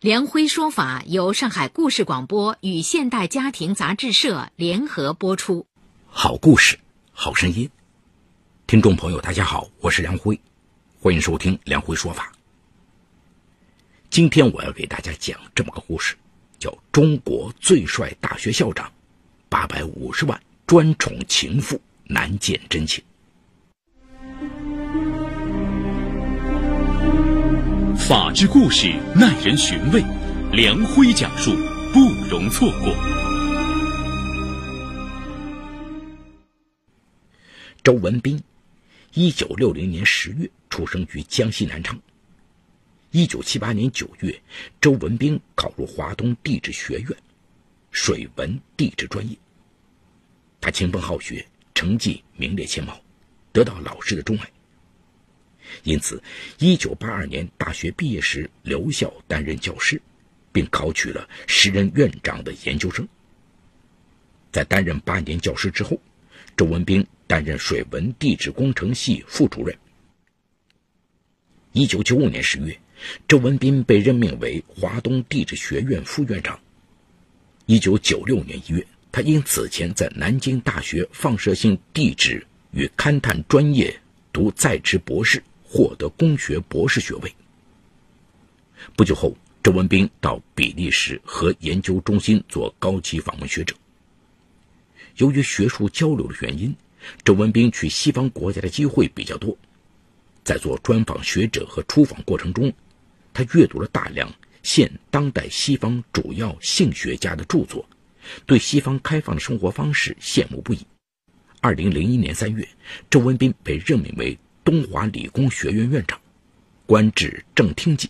梁辉说法由上海故事广播与现代家庭杂志社联合播出。好故事，好声音。听众朋友，大家好，我是梁辉，欢迎收听梁辉说法。今天我要给大家讲这么个故事，叫《中国最帅大学校长，八百五十万专宠情妇难见真情》。法治故事耐人寻味，梁辉讲述不容错过。周文斌，一九六零年十月出生于江西南昌。一九七八年九月，周文斌考入华东地质学院，水文地质专业。他勤奋好学，成绩名列前茅，得到老师的钟爱。因此，1982年大学毕业时留校担任教师，并考取了时任院长的研究生。在担任八年教师之后，周文斌担任水文地质工程系副主任。1995年10月，周文斌被任命为华东地质学院副院长。1996年1月，他因此前在南京大学放射性地质与勘探专业读在职博士。获得工学博士学位。不久后，周文斌到比利时核研究中心做高级访问学者。由于学术交流的原因，周文斌去西方国家的机会比较多。在做专访学者和出访过程中，他阅读了大量现当代西方主要性学家的著作，对西方开放的生活方式羡慕不已。二零零一年三月，周文斌被任命为。东华理工学院院长，官至正厅级。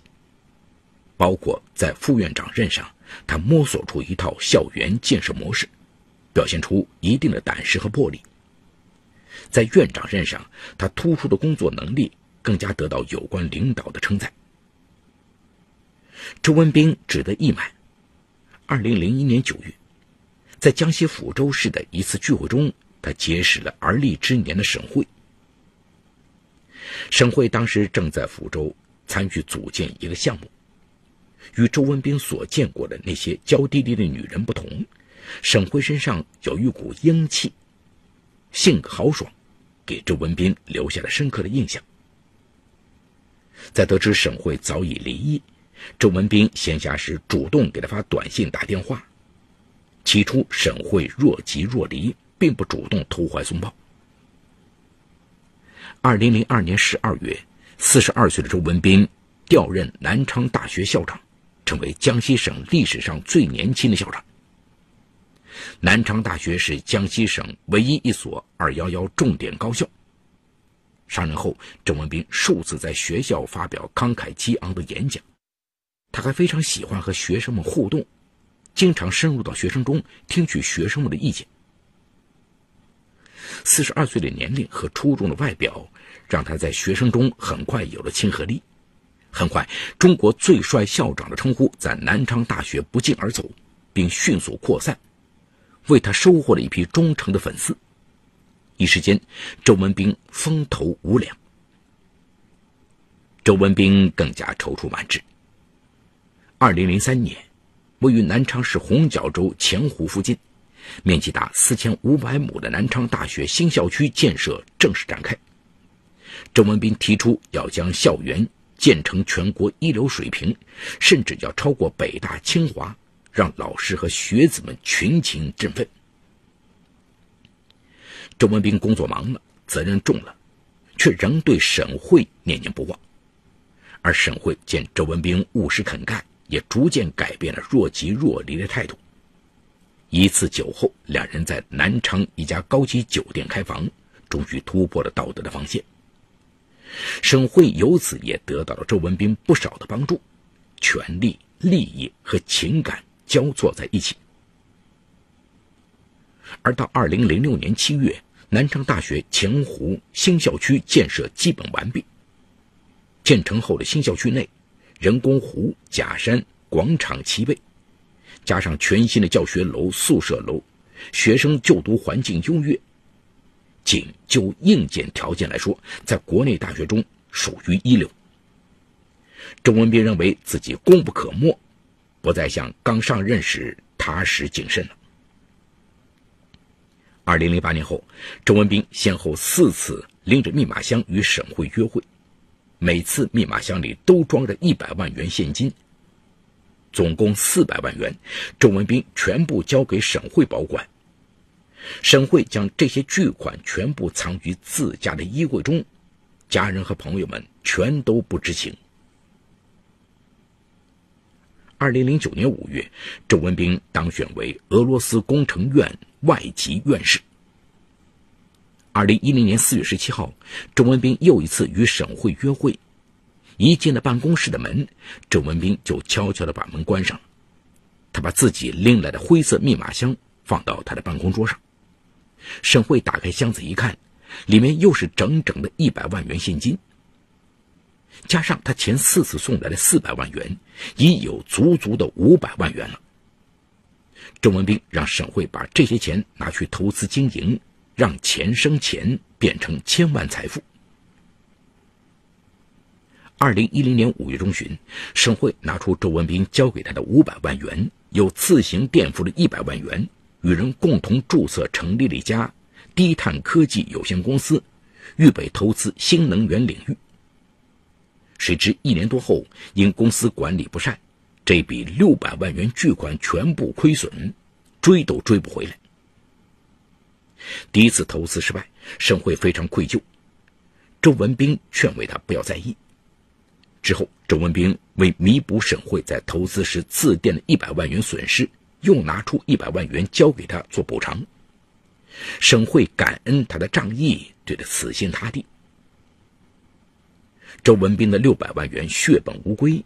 包括在副院长任上，他摸索出一套校园建设模式，表现出一定的胆识和魄力。在院长任上，他突出的工作能力更加得到有关领导的称赞。周文斌只得意满。二零零一年九月，在江西抚州市的一次聚会中，他结识了而立之年的沈慧。沈慧当时正在福州参与组建一个项目，与周文斌所见过的那些娇滴滴的女人不同，沈慧身上有一股英气，性格豪爽，给周文斌留下了深刻的印象。在得知沈慧早已离异，周文斌闲暇时主动给他发短信、打电话。起初，沈慧若即若离，并不主动投怀送抱。二零零二年十二月，四十二岁的周文斌调任南昌大学校长，成为江西省历史上最年轻的校长。南昌大学是江西省唯一一所“二幺幺”重点高校。上任后，周文斌数次在学校发表慷慨激昂的演讲。他还非常喜欢和学生们互动，经常深入到学生中听取学生们的意见。四十二岁的年龄和出众的外表，让他在学生中很快有了亲和力。很快，“中国最帅校长”的称呼在南昌大学不胫而走，并迅速扩散，为他收获了一批忠诚的粉丝。一时间，周文斌风头无两。周文斌更加踌躇满志。二零零三年，位于南昌市红角洲前湖附近。面积达四千五百亩的南昌大学新校区建设正式展开。周文斌提出要将校园建成全国一流水平，甚至要超过北大、清华，让老师和学子们群情振奋。周文斌工作忙了，责任重了，却仍对沈慧念念不忘。而沈慧见周文斌务实肯干，也逐渐改变了若即若离的态度。一次酒后，两人在南昌一家高级酒店开房，终于突破了道德的防线。沈慧由此也得到了周文斌不少的帮助，权力、利益和情感交错在一起。而到二零零六年七月，南昌大学前湖新校区建设基本完毕。建成后的新校区内，人工湖、假山、广场齐备，加上全新的教学楼、宿舍楼，学生就读环境优越。仅就硬件条件来说，在国内大学中属于一流。周文斌认为自己功不可没，不再像刚上任时踏实谨慎了。二零零八年后，周文斌先后四次拎着密码箱与沈慧约会，每次密码箱里都装着一百万元现金，总共四百万元，周文斌全部交给沈会保管。沈会将这些巨款全部藏于自家的衣柜中，家人和朋友们全都不知情。二零零九年五月，周文斌当选为俄罗斯工程院外籍院士。二零一零年四月十七号，周文斌又一次与沈会约会，一进了办公室的门，郑文斌就悄悄地把门关上。他把自己拎来的灰色密码箱放到他的办公桌上。沈慧打开箱子一看，里面又是整整的一百万元现金。加上他前四次送来的四百万元，已有足足的五百万元了。郑文斌让沈慧把这些钱拿去投资经营，让钱生钱，变成千万财富。二零一零年五月中旬，沈慧拿出周文斌交给他的五百万元，又自行垫付了一百万元，与人共同注册成立了一家低碳科技有限公司，预备投资新能源领域。谁知一年多后，因公司管理不善，这笔六百万元巨款全部亏损，追都追不回来。第一次投资失败，沈慧非常愧疚。周文斌劝慰他不要在意。之后，周文斌为弥补沈慧在投资时自垫的一百万元损失，又拿出一百万元交给他做补偿。沈慧感恩他的仗义，对他死心塌地。周文斌的六百万元血本无归，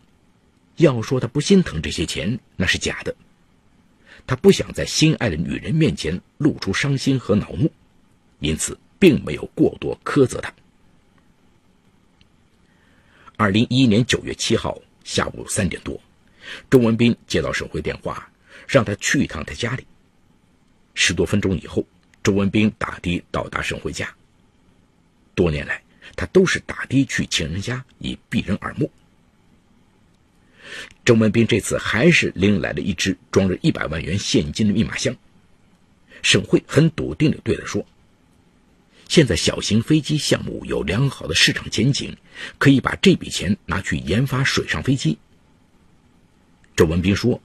要说他不心疼这些钱，那是假的。他不想在心爱的女人面前露出伤心和恼怒，因此并没有过多苛责他。二零一一年九月七号下午三点多，周文斌接到沈慧电话，让他去一趟他家里。十多分钟以后，周文斌打的到达沈慧家。多年来。他都是打的去情人家，以避人耳目。周文斌这次还是拎来了一只装着一百万元现金的密码箱。沈慧很笃定地对他说：“现在小型飞机项目有良好的市场前景，可以把这笔钱拿去研发水上飞机。”周文斌说：“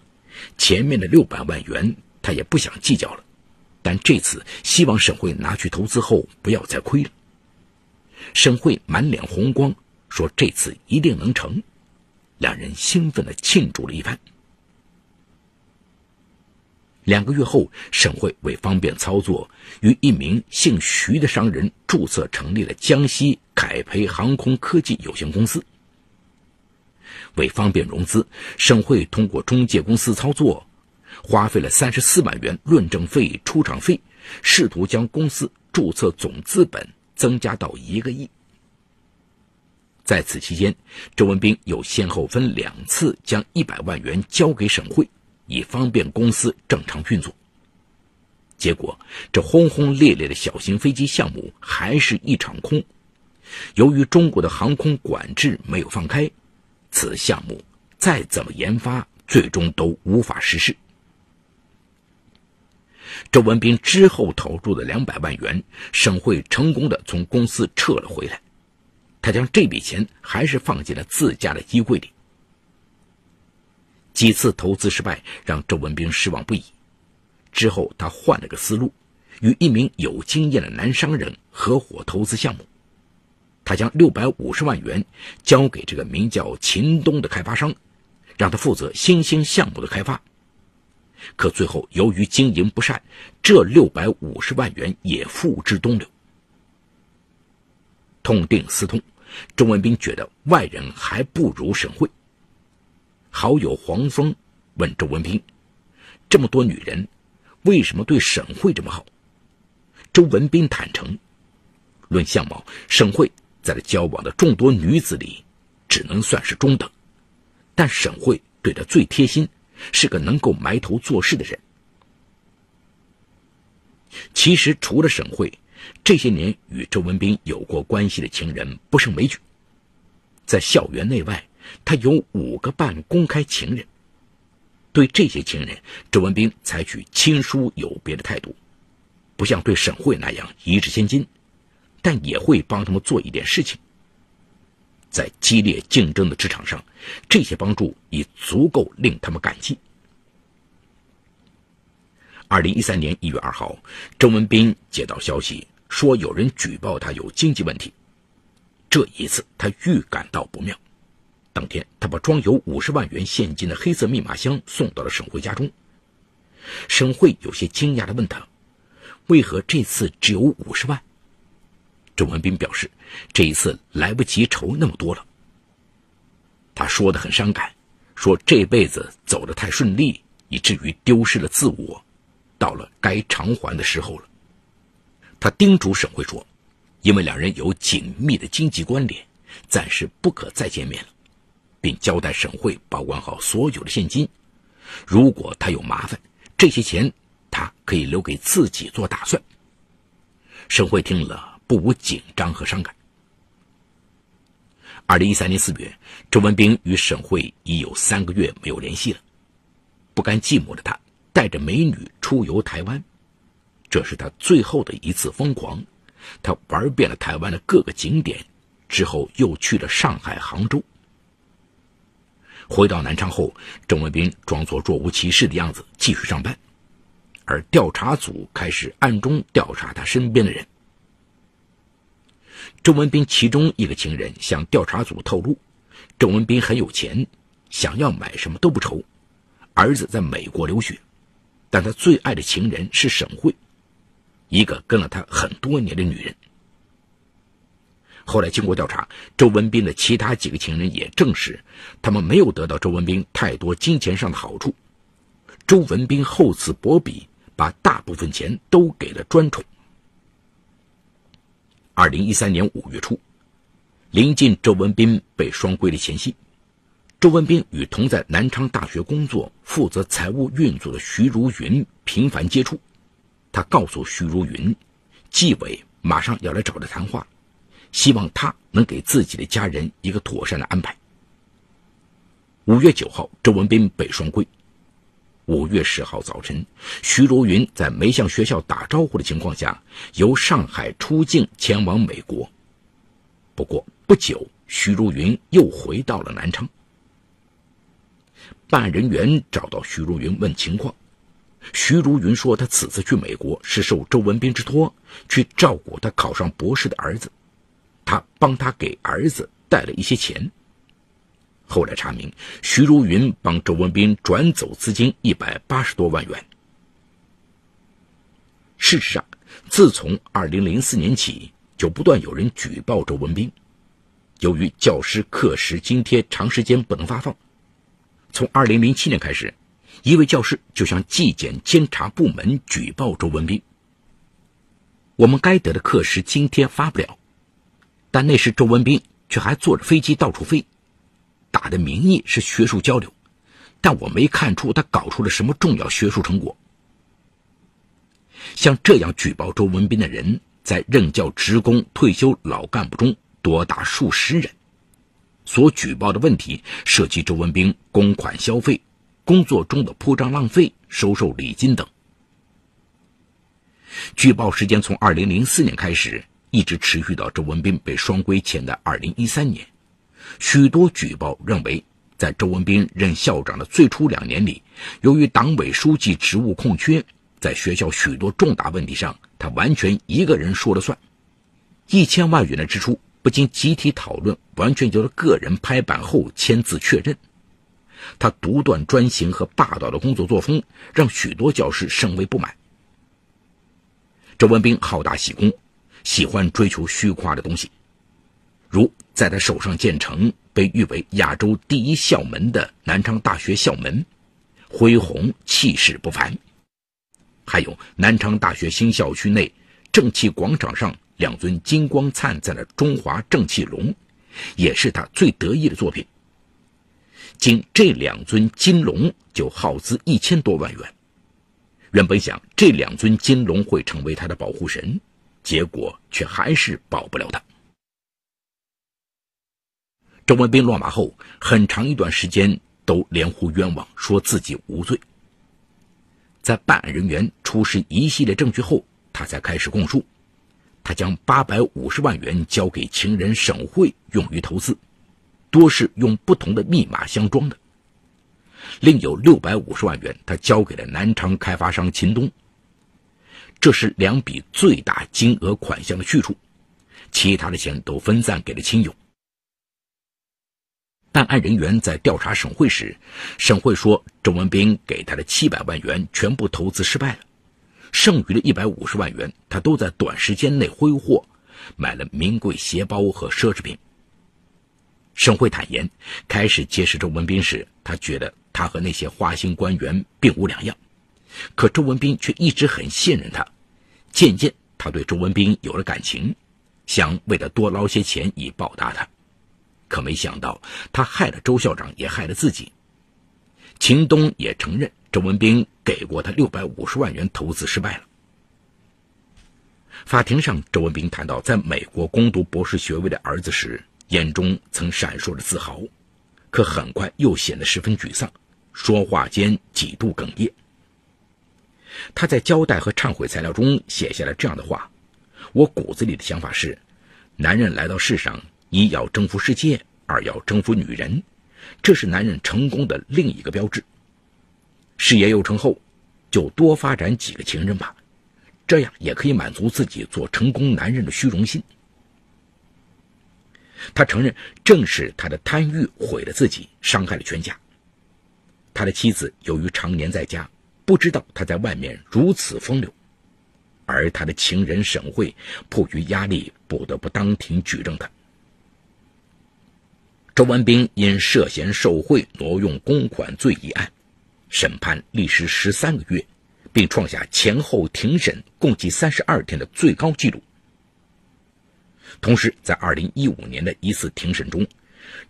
前面的六百万元他也不想计较了，但这次希望沈慧拿去投资后不要再亏了。”沈慧满脸红光，说：“这次一定能成。”两人兴奋地庆祝了一番。两个月后，沈慧为方便操作，与一名姓徐的商人注册成立了江西凯培航空科技有限公司。为方便融资，沈慧通过中介公司操作，花费了三十四万元论证费、出场费，试图将公司注册总资本。增加到一个亿。在此期间，周文斌又先后分两次将一百万元交给沈慧，以方便公司正常运作。结果，这轰轰烈烈的小型飞机项目还是一场空。由于中国的航空管制没有放开，此项目再怎么研发，最终都无法实施。周文斌之后投入的两百万元，沈慧成功的从公司撤了回来。他将这笔钱还是放进了自家的衣柜里。几次投资失败让周文斌失望不已。之后他换了个思路，与一名有经验的男商人合伙投资项目。他将六百五十万元交给这个名叫秦东的开发商，让他负责新兴项目的开发。可最后，由于经营不善，这六百五十万元也付之东流。痛定思痛，周文斌觉得外人还不如沈慧。好友黄峰问周文斌：“这么多女人，为什么对沈慧这么好？周文斌坦诚，论相貌，沈慧在他交往的众多女子里，只能算是中等，但沈慧对他最贴心，是个能够埋头做事的人。其实，除了沈慧，这些年与周文斌有过关系的情人不胜枚举。在校园内外，他有五个半公开情人。对这些情人，周文斌采取亲疏有别的态度，不像对沈慧那样一掷千金，但也会帮他们做一点事情。在激烈竞争的职场上，这些帮助已足够令他们感激。二零一三年一月二号，周文斌接到消息说有人举报他有经济问题。这一次，他预感到不妙。当天，他把装有五十万元现金的黑色密码箱送到了沈慧家中。沈慧有些惊讶地问他：“为何这次只有五十万？”周文斌表示：“这一次来不及筹那么多了。”他说的很伤感，说这辈子走得太顺利，以至于丢失了自我。到了该偿还的时候了，他叮嘱沈慧说：“因为两人有紧密的经济关联，暂时不可再见面了，并交代沈慧保管好所有的现金。如果他有麻烦，这些钱他可以留给自己做打算。”沈慧听了不无紧张和伤感。二零一三年四月，周文斌与沈慧已有三个月没有联系了，不甘寂寞的他。带着美女出游台湾，这是他最后的一次疯狂。他玩遍了台湾的各个景点，之后又去了上海、杭州。回到南昌后，郑文斌装作若无其事的样子继续上班，而调查组开始暗中调查他身边的人。郑文斌其中一个情人向调查组透露，郑文斌很有钱，想要买什么都不愁，儿子在美国留学。但他最爱的情人是沈慧，一个跟了他很多年的女人。后来经过调查，周文斌的其他几个情人也证实，他们没有得到周文斌太多金钱上的好处。周文斌厚此薄彼，把大部分钱都给了专宠。二零一三年五月初，临近周文斌被双规的前夕。周文斌与同在南昌大学工作、负责财务运作的徐如云频繁接触。他告诉徐如云，纪委马上要来找他谈话，希望他能给自己的家人一个妥善的安排。五月九号，周文斌被双规。五月十号早晨，徐如云在没向学校打招呼的情况下，由上海出境前往美国。不过不久，徐如云又回到了南昌。办案人员找到徐如云问情况，徐如云说，他此次去美国是受周文斌之托，去照顾他考上博士的儿子，他帮他给儿子带了一些钱。后来查明，徐如云帮周文斌转走资金一百八十多万元。事实上，自从二零零四年起，就不断有人举报周文斌，由于教师课时津贴长时间不能发放。从二零零七年开始，一位教师就向纪检监察部门举报周文斌。我们该得的课时津贴发不了，但那时周文斌却还坐着飞机到处飞，打的名义是学术交流，但我没看出他搞出了什么重要学术成果。像这样举报周文斌的人，在任教职工、退休老干部中多达数十人。所举报的问题涉及周文斌公款消费、工作中的铺张浪费、收受礼金等。举报时间从二零零四年开始，一直持续到周文斌被双规前的二零一三年。许多举报认为，在周文斌任校长的最初两年里，由于党委书记职务空缺，在学校许多重大问题上，他完全一个人说了算，一千万元的支出。不经集体讨论，完全由他个人拍板后签字确认。他独断专行和霸道的工作作风，让许多教师甚为不满。周文斌好大喜功，喜欢追求虚夸的东西，如在他手上建成被誉为亚洲第一校门的南昌大学校门，恢宏气势不凡；还还有南昌大学新校区内正气广场上两尊金光灿灿的中华正气龙，也是他最得意的作品。仅这两尊金龙就耗资一千多万元。原本想这两尊金龙会成为他的保护神，结果却还是保不了他。周文斌落马后，很长一段时间都连呼冤枉，说自己无罪。在办案人员出示一系列证据后，他才开始供述。他将八百五十万元交给情人沈慧用于投资，多是用不同的密码相装的。另有六百五十万元，他交给了南昌开发商秦东。这是两笔最大金额款项的去处，其他的钱都分散给了亲友。办案人员在调查沈慧时，沈慧说，周文斌给他的七百万元全部投资失败了，剩余的一百五十万元，他都在短时间内挥霍，买了名贵鞋包和奢侈品。沈慧坦言，开始结识周文斌时，他觉得他和那些花心官员并无两样，可周文斌却一直很信任他，渐渐他对周文斌有了感情，想为他多捞些钱以报答他。可没想到，他害了周校长，也害了自己。秦东也承认，周文斌给过他六百五十万元投资失败了。法庭上，周文斌谈到在美国攻读博士学位的儿子时，眼中曾闪烁着自豪，可很快又显得十分沮丧，说话间几度哽咽。他在交代和忏悔材料中写下了这样的话：“我骨子里的想法是，男人来到世上。”一要征服世界，二要征服女人，这是男人成功的另一个标志。事业有成后，就多发展几个情人吧，这样也可以满足自己做成功男人的虚荣心。他承认，正是他的贪欲毁了自己，伤害了全家。他的妻子由于常年在家，不知道他在外面如此风流，而他的情人沈慧迫于压力，不得不当庭举证他。周文斌因涉嫌受贿、挪用公款罪一案，审判历时十三个月，并创下前后庭审共计三十二天的最高纪录。同时，在二零一五年的一次庭审中，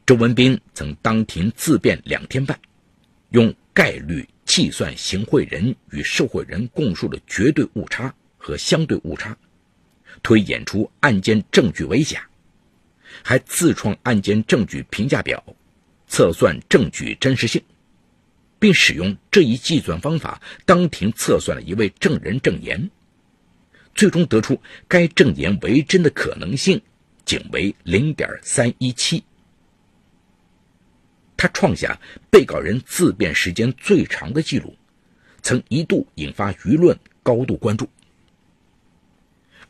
周文斌曾当庭自辩两天半，用概率计算行贿人与受贿人供述的绝对误差和相对误差，推演出案件证据为假。还自创案件证据评价表，测算证据真实性，并使用这一计算方法当庭测算了一位证人证言，最终得出该证言为真的可能性仅为零点三一七。他创下被告人自辩时间最长的记录，曾一度引发舆论高度关注。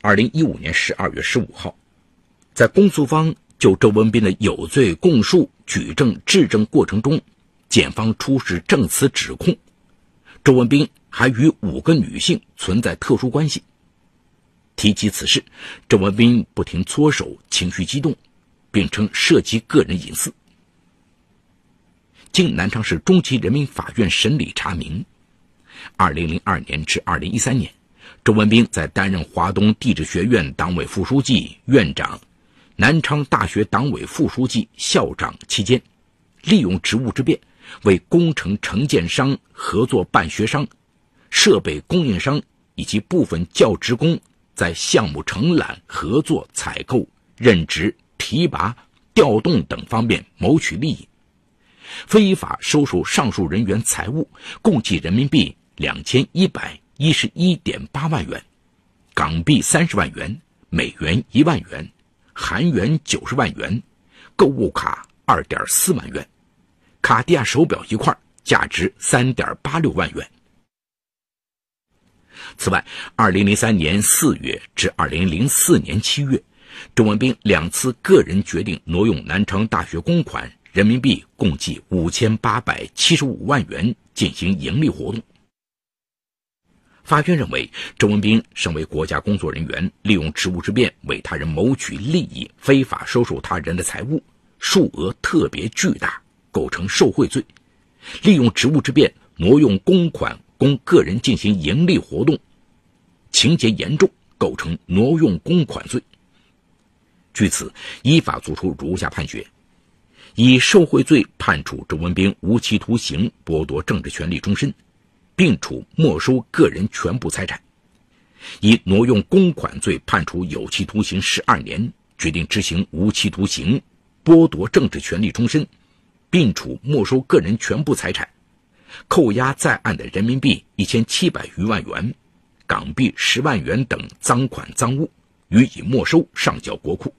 二零一五年十二月十五号。在公诉方就周文斌的有罪供述举证质证过程中，检方出示证词指控，周文斌还与五个女性存在特殊关系。提及此事，周文斌不停搓手，情绪激动，并称涉及个人隐私。经南昌市中级人民法院审理查明，二零零二年至二零一三年，周文斌在担任华东地质学院党委副书记、院长。南昌大学党委副书记、校长期间，利用职务之便，为工程承建商、合作办学商、设备供应商以及部分教职工在项目承揽、合作采购、任职、提拔、调动等方面谋取利益，非法收受上述人员财物，共计人民币两千一百一十一点八万元，港币三十万元，美元一万元。韩元九十万元，购物卡二点四万元，卡地亚手表一块，价值三点八六万元。此外，二零零三年四月至二零零四年七月，周文斌两次个人决定挪用南昌大学公款人民币共计五千八百七十五万元进行盈利活动。法院认为，周文斌身为国家工作人员，利用职务之便为他人谋取利益，非法收受他人的财物，数额特别巨大，构成受贿罪；利用职务之便挪用公款供个人进行盈利活动，情节严重，构成挪用公款罪。据此，依法作出如下判决：以受贿罪判处周文斌无期徒刑，剥夺政治权利终身，并处没收个人全部财产；以挪用公款罪判处有期徒刑十二年，决定执行无期徒刑，剥夺政治权利终身，并处没收个人全部财产，扣押在案的人民币一千七百余万元、港币十万元等赃款赃物，予以没收，上缴国库。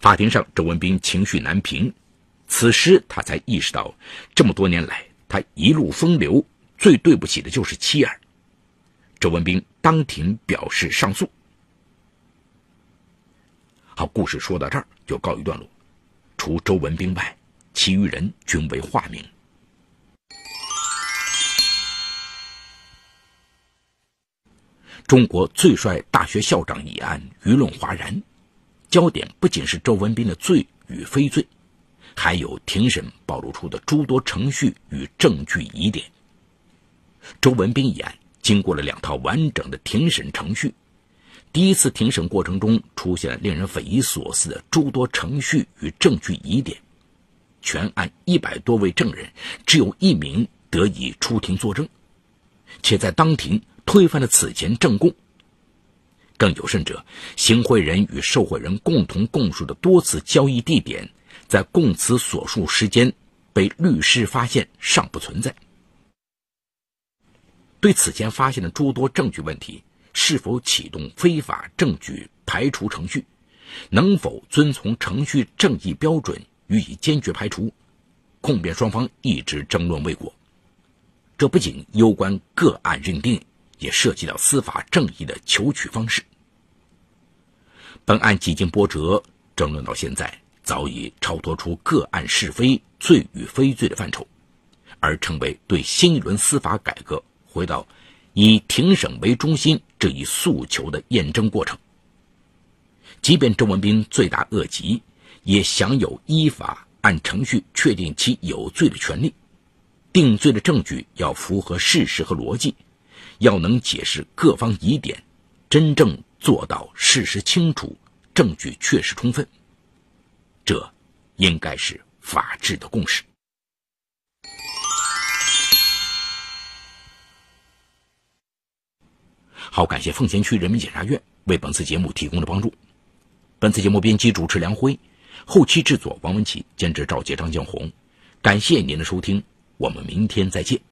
法庭上，周文斌情绪难平，此时他才意识到，这么多年来他一路风流，最对不起的就是妻儿。周文斌当庭表示上诉。好，故事说到这儿就告一段落。除周文斌外，其余人均为化名。中国最帅大学校长一案舆论哗然。焦点不仅是周文斌的罪与非罪，还有庭审暴露出的诸多程序与证据疑点。周文斌一案经过了两套完整的庭审程序，第一次庭审过程中出现了令人匪夷所思的诸多程序与证据疑点，全案一百多位证人只有一名得以出庭作证，且在当庭推翻了此前证供。更有甚者，行贿人与受贿人共同供述的多次交易地点，在供词所述时间被律师发现尚不存在。对此前发现的诸多证据问题，是否启动非法证据排除程序，能否遵从程序正义标准予以坚决排除，控辩双方一直争论未果。这不仅攸关个案认定。也涉及到司法正义的求取方式。本案几经波折，争论到现在，早已超脱出个案是非、罪与非罪的范畴，而成为对新一轮司法改革回到以庭审为中心这一诉求的验证过程。即便周文斌罪大恶极，也享有依法按程序确定其有罪的权利。定罪的证据要符合事实和逻辑。要能解释各方疑点，真正做到事实清楚、证据确实充分，这应该是法治的共识。好，感谢奉贤区人民检察院为本次节目提供的帮助。本次节目编辑主持梁辉，后期制作王文琪，监制赵杰、张建红。感谢您的收听，我们明天再见。